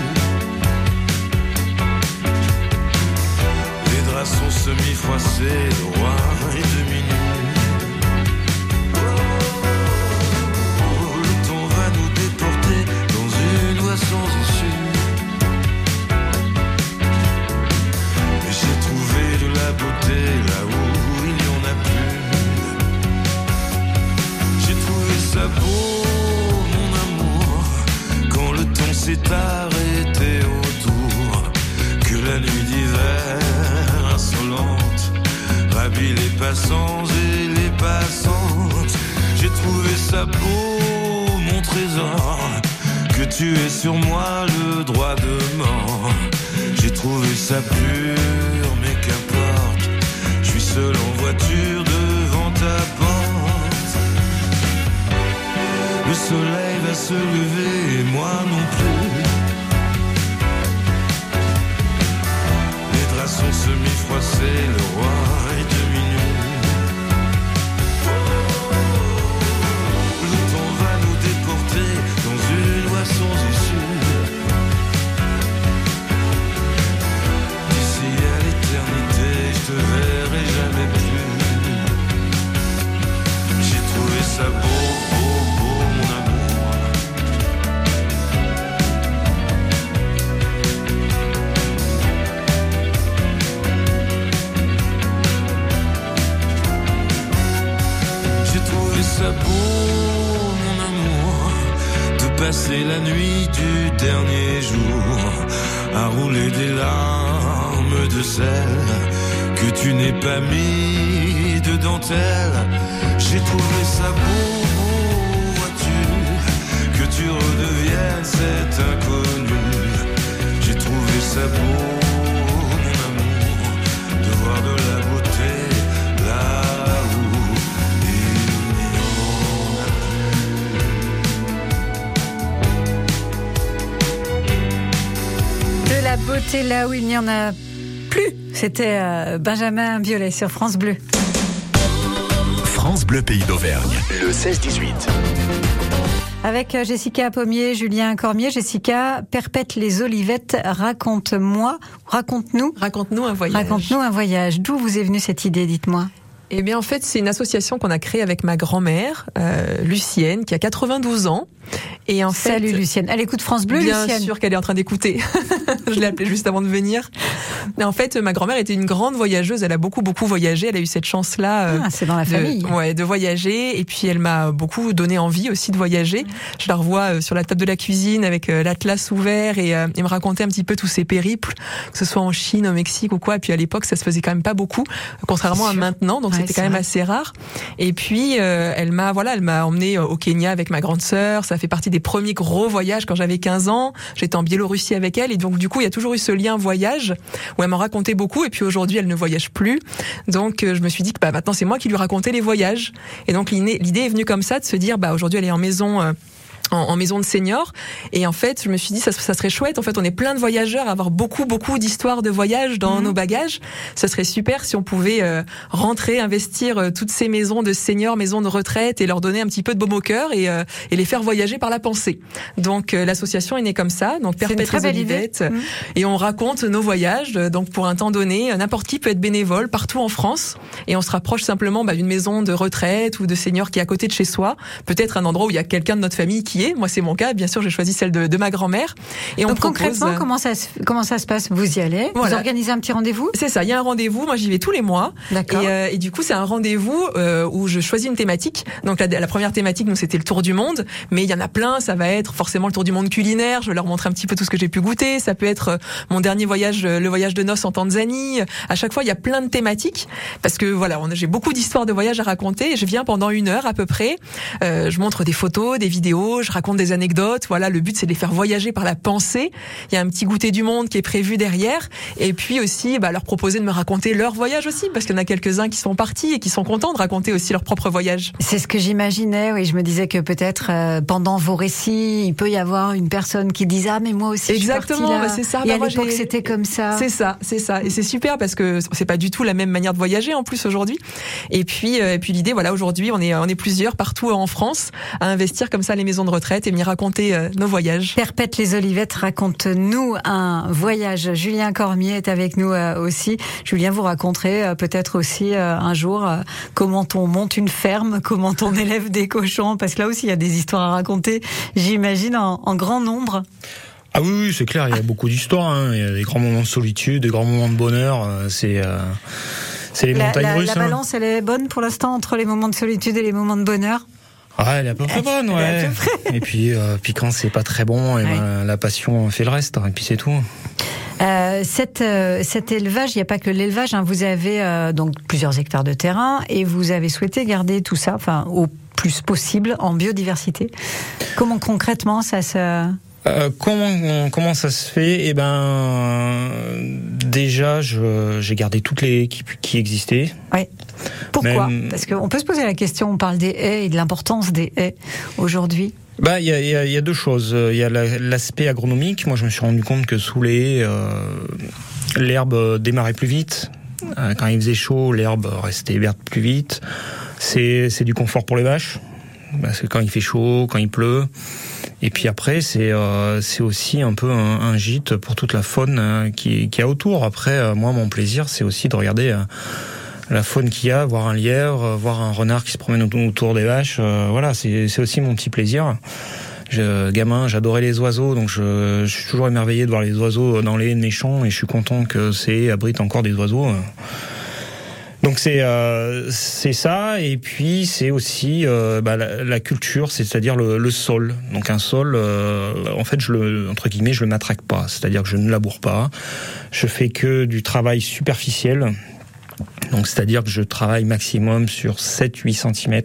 son semi-froissé de roi et de minuit. Le temps va nous déporter dans une voie sans issue. Mais j'ai trouvé de la beauté là où il n'y en a plus. J'ai trouvé ça beau, mon amour, quand le temps s'étale. Les passants et les passantes. J'ai trouvé ça beau, mon trésor, que tu aies sur moi le droit de mort. J'ai trouvé ça pur, mais qu'importe, je suis seul en voiture devant ta porte. Le soleil va se lever et moi non plus. Les draps sont semi-froissés, le roi ça beau, beau, beau, mon amour. J'ai trouvé ça beau, mon amour, de passer la nuit du dernier jour à rouler des larmes de sel que tu n'es pas mis de dentelle. J'ai trouvé ça beau, beau, vois-tu, que tu redeviennes cet inconnu. J'ai trouvé ça beau, mon amour, de voir de la beauté là où il n'y en a De la beauté là où il n'y en a plus. C'était euh, Benjamin Biolay sur France Bleu. France Bleu Pays d'Auvergne, le 16-18. Avec euh, Jessica Pommier, Julien Cormier. Jessica, Perpète les Olivettes, raconte-moi, raconte-nous. Raconte-nous un voyage. Raconte-nous un voyage. D'où vous est venue cette idée, dites-moi? Eh bien, en fait, c'est une association qu'on a créée avec ma grand-mère, euh, Lucienne, qui a 92 ans. Et en Salut fait, Lucienne. Elle écoute France Bleu, Bien Lucienne. sûr qu'elle est en train d'écouter. je l'ai appelée juste avant de venir. Mais en fait, ma grand-mère était une grande voyageuse. Elle a beaucoup, beaucoup voyagé. Elle a eu cette chance-là. euh, Ah, c'est dans la de, famille. Ouais, de voyager. Et puis, elle m'a beaucoup donné envie aussi de voyager. Je la revois euh, sur la table de la cuisine avec euh, l'atlas ouvert et, euh, et me raconter un petit peu tous ses périples, que ce soit en Chine, au Mexique ou quoi. Et puis, à l'époque, ça se faisait quand même pas beaucoup, contrairement à maintenant. Donc, Ouais, c'était quand même vrai. assez rare. Et puis, euh, elle m'a, voilà, elle m'a emmené au Kenya avec ma grande sœur. Ça fait partie des premiers gros voyages quand j'avais 15 ans. J'étais en Biélorussie avec elle. Et donc, du coup, il y a toujours eu ce lien voyage où elle m'en racontait beaucoup. Et puis, aujourd'hui, elle ne voyage plus. Donc, euh, je me suis dit que bah, maintenant, c'est moi qui lui racontais les voyages. Et donc, l'idée l'idée est venue comme ça de se dire, bah, aujourd'hui, elle est en maison. En, en maison de seniors et en fait je me suis dit ça, ça serait chouette en fait on est plein de voyageurs à avoir beaucoup beaucoup d'histoires de voyage dans Mhm. nos bagages ça serait super si on pouvait euh, rentrer investir euh, toutes ces maisons de seniors maisons de retraite et leur donner un petit peu de baume au cœur et, euh, et les faire voyager par la pensée donc euh, l'association est née comme ça donc Perpète les. Olivettes Mhm. et on raconte nos voyages. Euh, Donc pour un temps donné, n'importe qui peut être bénévole partout en France et on se rapproche simplement bah, d'une maison de retraite ou de seniors qui est à côté de chez soi. Peut-être un endroit où il y a quelqu'un de notre famille qui Moi c'est mon cas. Bien sûr, j'ai choisi celle de, de ma grand-mère. Et Donc on concrètement, euh, comment ça, se, comment ça se passe? Vous y allez? Vous organisez un petit rendez-vous? C'est ça, il y a un rendez-vous. Moi, j'y vais tous les mois. D'accord. Et, euh, et du coup, c'est un rendez-vous euh, où je choisis une thématique. Donc la, la première thématique, nous, c'était le tour du monde. Mais il y en a plein. Ça va être forcément le tour du monde culinaire. Je vais leur montrer un petit peu tout ce que j'ai pu goûter. Ça peut être mon dernier voyage, le voyage de noces en Tanzanie. À chaque fois, il y a plein de thématiques parce que voilà, j'ai beaucoup d'histoires de voyage à raconter. Et je viens pendant une heure à peu près. Euh, je montre des photos, des vidéos, je raconte des anecdotes. Voilà, le but c'est de les faire voyager par la pensée. Il y a un petit goûter du monde qui est prévu derrière. Et puis aussi, bah, leur proposer de me raconter leur voyage aussi, parce qu'il y en a quelques-uns qui sont partis et qui sont contents de raconter aussi leur propre voyage. C'est ce que j'imaginais, oui. Je me disais que peut-être euh, pendant vos récits, il peut y avoir une personne qui dise Ah, mais moi aussi, Exactement, je bah, c'est ça. Et Bah, à l'époque, c'était comme ça. C'est ça, c'est ça. Et c'est super parce que c'est pas du tout la même manière de voyager en plus aujourd'hui. Et puis, euh, et puis l'idée, voilà, aujourd'hui, on est, on est plusieurs partout en France à investir comme ça les maisons de retraite et m'y raconter euh, nos voyages. Perpète les Olivettes, raconte-nous un voyage. Julien Cormier est avec nous euh, aussi. Julien, vous raconterez euh, peut-être aussi euh, un jour euh, comment on monte une ferme, comment on élève des cochons, parce que là aussi il y a des histoires à raconter, j'imagine, en, en grand nombre. Ah oui, oui c'est clair, il y a beaucoup d'histoires. hein. Il y a des grands moments de solitude, des grands moments de bonheur. C'est euh, c'est les La, montagnes la- russes. la hein. balance, elle est bonne pour l'instant entre les moments de solitude et les moments de bonheur? Ah, elle est à peu près bonne, ouais. près. Et puis, euh, puis quand c'est pas très bon, eh ben, la passion fait le reste, hein, et puis c'est tout. Euh, cet, euh, cet élevage, il n'y a pas que l'élevage. hein. Vous avez euh, donc plusieurs hectares de terrain et vous avez souhaité garder tout ça, enfin au plus possible en biodiversité. Comment concrètement ça se Euh, comment comment ça se fait? Eh ben, euh, déjà, j'ai gardé toutes les qui, qui existaient. Oui. Pourquoi? Même- Parce qu'on peut se poser la question. On parle des haies et de l'importance des haies aujourd'hui. Bah, il y y y a deux choses. Il y a la- l'aspect agronomique. Moi, je me suis rendu compte que sous les haies, euh, l'herbe démarrait plus vite. Euh, Quand il faisait chaud, l'herbe restait verte plus vite. C'est c'est du confort pour les vaches. Parce que quand il fait chaud, quand il pleut. Et puis après, c'est euh, c'est aussi un peu un, un gîte pour toute la faune euh, qui, qui a autour. Après, euh, moi, mon plaisir, c'est aussi de regarder euh, la faune qu'il y a, voir un lièvre, euh, voir un renard qui se promène autour- des vaches. euh, voilà, c'est c'est aussi mon petit plaisir. Je, gamin, j'adorais les oiseaux, donc je, je suis toujours émerveillé de voir les oiseaux dans les champs, et je suis content que ces haies abritent encore des oiseaux. Donc c'est euh, c'est ça et puis c'est aussi euh, bah, la, la culture, c'est-à-dire le, le sol. Donc un sol, euh, en fait, je le entre guillemets, je le matraque pas, c'est-à-dire que je ne laboure pas. Je fais que du travail superficiel. Donc c'est-à-dire que je travaille maximum sur 7-8 cm,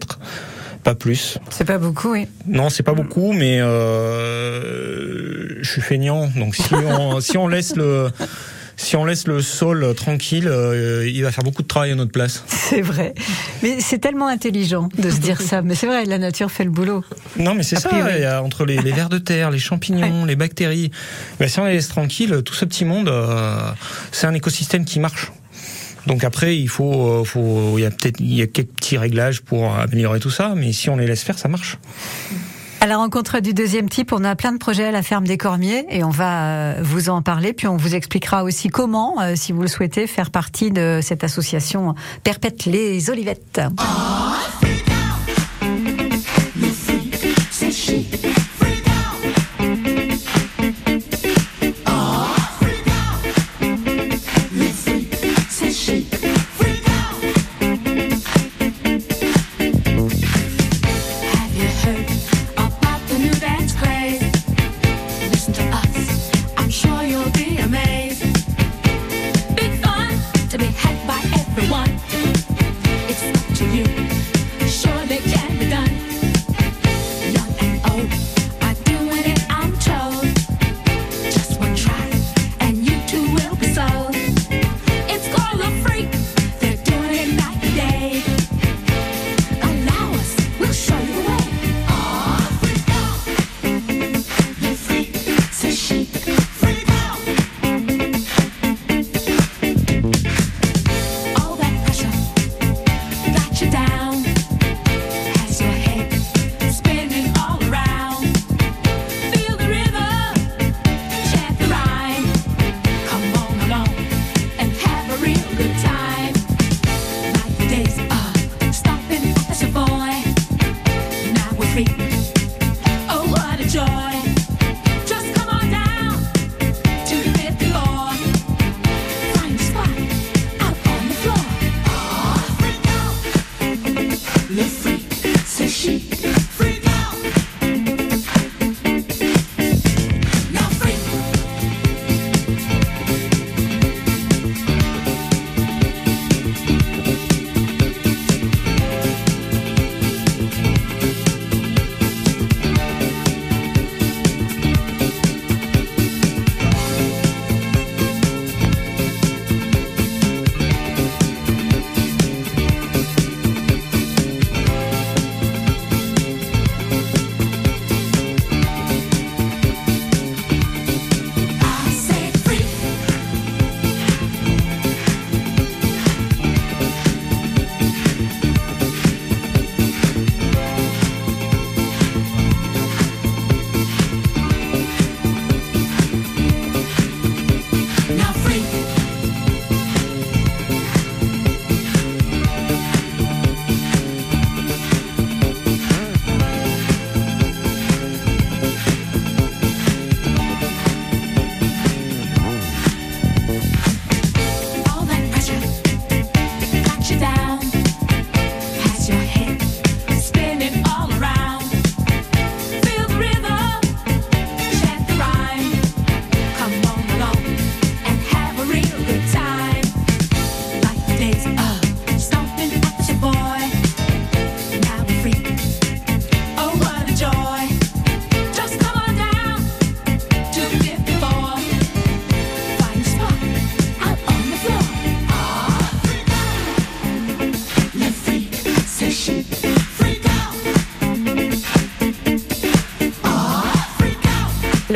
pas plus. C'est pas beaucoup, oui. Non, c'est pas beaucoup, mais euh, je suis feignant. Donc si on si on laisse le si on laisse le sol tranquille, euh, il va faire beaucoup de travail à notre place. C'est vrai. Mais c'est tellement intelligent de se dire ça. Mais c'est vrai, la nature fait le boulot. Non, mais c'est ça. il y a entre les, les vers de terre, les champignons, les bactéries. Ben, si on les laisse tranquilles, tout ce petit monde, euh, c'est un écosystème qui marche. Donc après, il faut, euh, faut, il y a peut-être, il y a quelques petits réglages pour améliorer tout ça, mais si on les laisse faire, ça marche. À la rencontre du deuxième type, on a plein de projets à la ferme des Cormiers et on va euh, vous en parler. Puis on vous expliquera aussi comment, euh, si vous le souhaitez, faire partie de cette association Perpète les Olivettes. Have to you.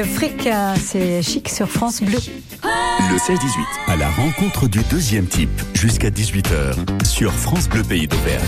Le fric, euh, c'est chic sur France Bleu. Le 16-18, à la rencontre du deuxième type, jusqu'à 18h, sur France Bleu Pays d'Auvergne.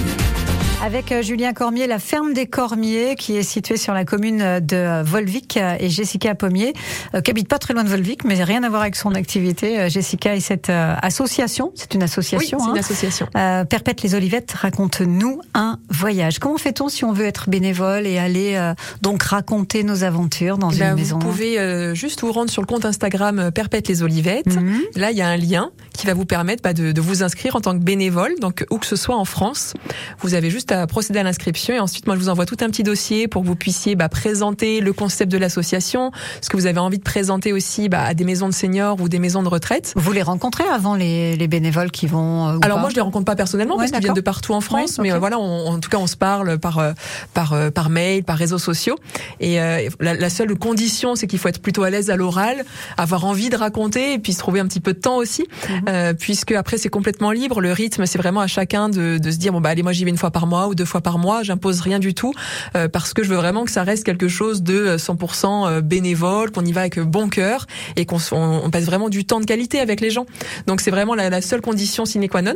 Avec euh, Julien Cormier, la ferme des Cormiers, qui est située sur la commune de Volvic, euh, et Jessica Pommier, euh, qui habite pas très loin de Volvic, mais rien à voir avec son activité. Euh, Jessica et cette euh, association, c'est une association. Oui, c'est hein. une association. Euh, Perpète les Olivettes, raconte-nous un voyage. Comment fait-on si on veut être bénévole et aller euh, donc raconter nos aventures dans Eh une ben, maison Vous pouvez euh, juste vous rendre sur le compte Instagram euh, Perpète les Olivettes. Mhm. Là, il y a un lien qui va vous permettre bah, de, de vous inscrire en tant que bénévole, donc où que ce soit en France. Vous avez juste à procéder à l'inscription et ensuite, moi, je vous envoie tout un petit dossier pour que vous puissiez bah, présenter le concept de l'association, ce que vous avez envie de présenter aussi bah, à des maisons de seniors ou des maisons de retraite. Vous les rencontrez avant les, les bénévoles qui vont euh, ou Alors pas moi je les rencontre pas personnellement Ouais, parce qu'ils viennent de partout en France, Ouais, mais euh, voilà, on- en tout cas on se parle par euh, par par mail, par réseaux sociaux. Et euh, la, la seule condition, c'est qu'il faut être plutôt à l'aise à l'oral, avoir envie de raconter et puis se trouver un petit peu de temps aussi, Mhm. puisque après c'est complètement libre. Le rythme, c'est vraiment à chacun de, de se dire bon bah allez moi j'y vais une fois par mois ou deux fois par mois. J'impose rien du tout euh, parce que je veux vraiment que ça reste quelque chose de euh, 100% euh, bénévole, qu'on y va avec bon cœur et qu'on on, on passe vraiment du temps de qualité avec les gens. Donc c'est vraiment la, la seule condition sine qua non.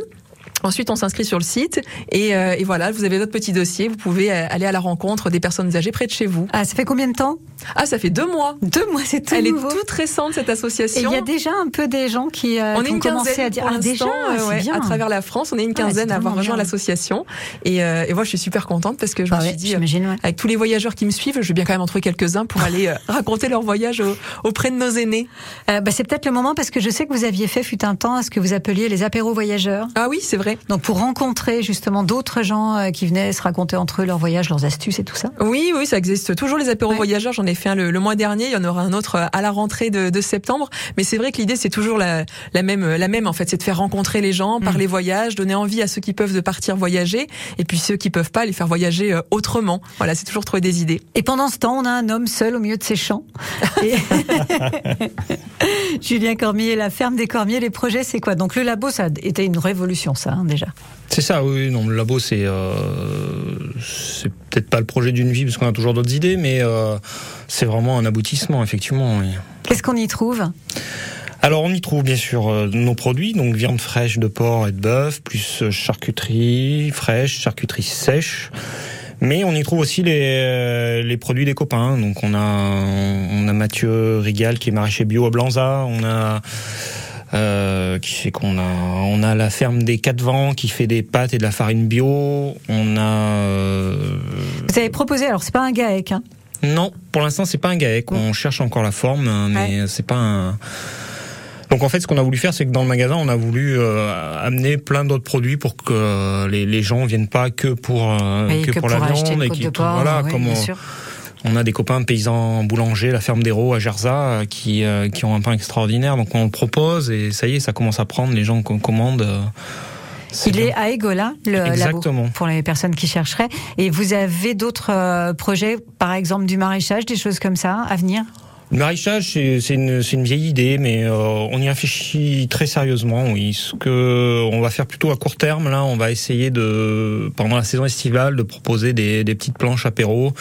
Ensuite, on s'inscrit sur le site et, euh, et voilà, vous avez votre petit dossier. Vous pouvez euh, aller à la rencontre des personnes âgées près de chez vous. Ah, ça fait combien de temps? Ah, ça fait deux mois. Deux mois, c'est tout Elle nouveau. est toute récente cette Et association. il y a déjà un peu des gens qui, euh, on est ont une commencé quinzaine à dire ah, déjà, euh, ouais, bien. à travers la France. On est une Ah, quinzaine à avoir rejoint l'association et, euh, et moi je suis super contente parce que je Ah me ouais, suis dit, euh, ouais. avec tous les voyageurs qui me suivent, je vais bien quand même en trouver quelques-uns pour aller euh, raconter leur voyage au- auprès de nos aînés. Euh, bah, c'est peut-être le moment parce que je sais que vous aviez fait fut un temps ce que vous appeliez les apéros voyageurs. Ah oui, c'est vrai. Donc pour rencontrer justement d'autres gens euh, qui venaient se raconter entre eux leurs voyages, leurs astuces et tout ça. Oui, oui, ça existe toujours les apéros Ouais. voyageurs. J'en ai fait un le, le mois dernier. Il y en aura un autre euh, à la rentrée de, de septembre. Mais c'est vrai que l'idée c'est toujours la, la même, la même en fait, c'est de faire rencontrer les gens, parler voyage, donner envie à ceux qui peuvent de partir voyager, et puis ceux qui peuvent pas les faire voyager euh, autrement. Voilà, c'est toujours trouver des idées. Et pendant ce temps, on a un homme seul au milieu de ses champs. Et- Julien Cormier, la ferme des Cormiers, les projets, c'est quoi? Donc le labo, ça a été une révolution, ça hein, déjà. C'est ça, oui. Non, le labo, c'est euh, c'est peut-être pas le projet d'une vie parce qu'on a toujours d'autres idées, mais euh, c'est vraiment un aboutissement, effectivement. oui. Qu'est-ce qu'on y trouve? Alors, on y trouve bien sûr euh, nos produits, donc viande fraîche de porc et de bœuf, plus charcuterie fraîche, charcuterie sèche. Mais on y trouve aussi les, les produits des copains. Donc on a on a Mathieu Rigal qui est maraîcher bio à Blanza. On a euh, qui fait qu'on a on a la ferme des quatre vents qui fait des pâtes et de la farine bio. On a euh, Vous avez proposé, alors c'est pas un GAEC, hein. non, pour l'instant, c'est pas un GAEC. On cherche encore la forme, hein, mais c'est pas un. Donc en fait, ce qu'on a voulu faire, c'est que dans le magasin, on a voulu euh, amener plein d'autres produits pour que euh, les, les gens viennent pas que pour euh, que, que pour, pour la viande et qui- voilà, oui, comme on. On a des copains paysans boulangers, la ferme d'Hérault à Gerza, euh, qui euh, qui ont un pain extraordinaire. Donc on le propose et ça y est, ça commence à prendre. Les gens com- commandent. euh, c'est Il bien. est à Egola, le labo, Exactement. pour les personnes qui chercheraient. Et vous avez d'autres projets, par exemple du maraîchage, des choses comme ça à venir? Le maraîchage, c'est une, une vieille idée, mais euh, on y réfléchit très sérieusement. Oui, ce que on va faire plutôt à court terme, là, on va essayer de, pendant la saison estivale, de proposer des, des petites planches apéro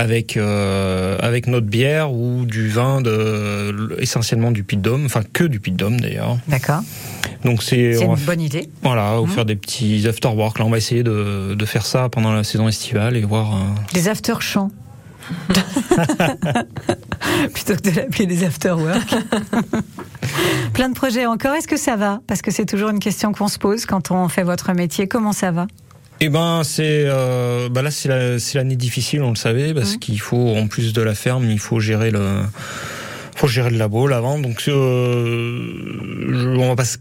avec euh, avec notre bière ou du vin de essentiellement du Puy Dôme, enfin que du Puy Dôme d'ailleurs. D'accord. Donc c'est une va bonne idée. voilà, va Mhm. faire des petits after work. Là, on va essayer de, de faire ça pendant la saison estivale et voir. euh, Des after-chants. Plutôt que de l'appeler des after-work. Plein de projets encore. Est-ce que ça va? Parce que c'est toujours une question qu'on se pose quand on fait votre métier. Comment ça va? Eh ben, c'est euh, bah là c'est la- c'est l'année difficile, on le savait, parce qu'il faut en plus de la ferme, il faut gérer le, faut gérer le labo, la vente. Donc, euh, on va pas se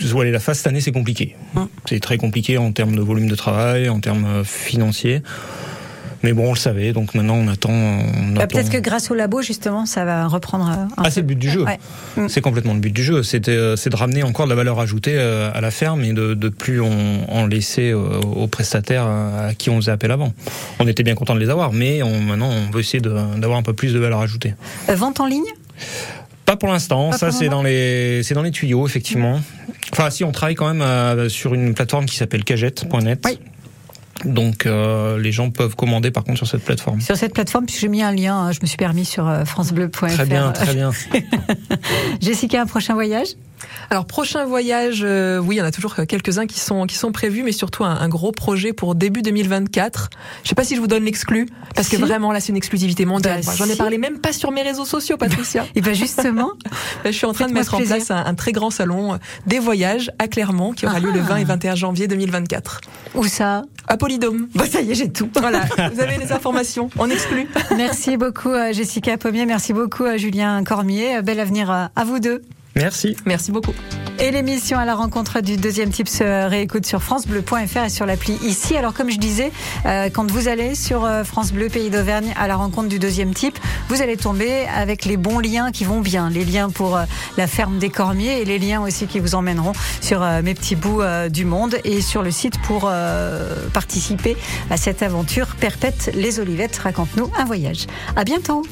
se voiler la face. Cette année, c'est compliqué. C'est très compliqué en termes de volume de travail, en termes euh, financiers. Mais bon, on le savait, donc maintenant on attend. Bah, attend. Peut-être que grâce au labo, justement, ça va reprendre. euh, un Ah, c'est le but du jeu. Ouais. Mm. C'est complètement le but du jeu. C'était, euh, c'est de ramener encore de la valeur ajoutée euh, à la ferme et de, de plus en, en laisser aux prestataires à qui on faisait appel avant. On était bien content de les avoir, mais on, maintenant on veut essayer d'avoir un peu plus de valeur ajoutée. Vente en ligne? Pas pour l'instant. Ça, c'est dans les, c'est dans les tuyaux, effectivement. Enfin, si on travaille quand même euh, sur une plateforme qui s'appelle cagette.net. Donc euh, les gens peuvent commander par contre sur cette plateforme. Sur cette plateforme, puisque j'ai mis un lien, hein, je me suis permis sur euh, francebleu.fr. Très bien, très bien. Jessica, un prochain voyage? Alors prochain voyage, euh, oui, il y en a toujours quelques-uns qui sont qui sont prévus, mais surtout un, un gros projet pour début 2024. Je sais pas si je vous donne l'exclu, parce Si. que vraiment là c'est une exclusivité mondiale. Bah, J'en ai si. parlé même pas sur mes réseaux sociaux, Patricia. Et bien justement, je suis en train de mettre en place un, un très grand salon euh, des voyages à Clermont qui aura lieu le Ah. 20 et 21 janvier 2024. où ça? À Polydôme. Bah ça y est, j'ai tout. Voilà, vous avez les informations. On exclut. Merci beaucoup à Jessica Pommier, merci beaucoup à Julien Cormier. Bel avenir à à vous deux. Merci. Merci beaucoup. Et l'émission à la rencontre du deuxième type se réécoute sur francebleu.fr et sur l'appli ici. Alors comme je disais, euh, quand vous allez sur euh, France Bleu Pays d'Auvergne à la rencontre du deuxième type, vous allez tomber avec les bons liens qui vont bien, les liens pour euh, la ferme des Cormiers et les liens aussi qui vous emmèneront sur euh, mes petits bouts euh, du monde et sur le site pour euh, participer à cette aventure perpète les Olivettes. Raconte-nous un voyage. À bientôt.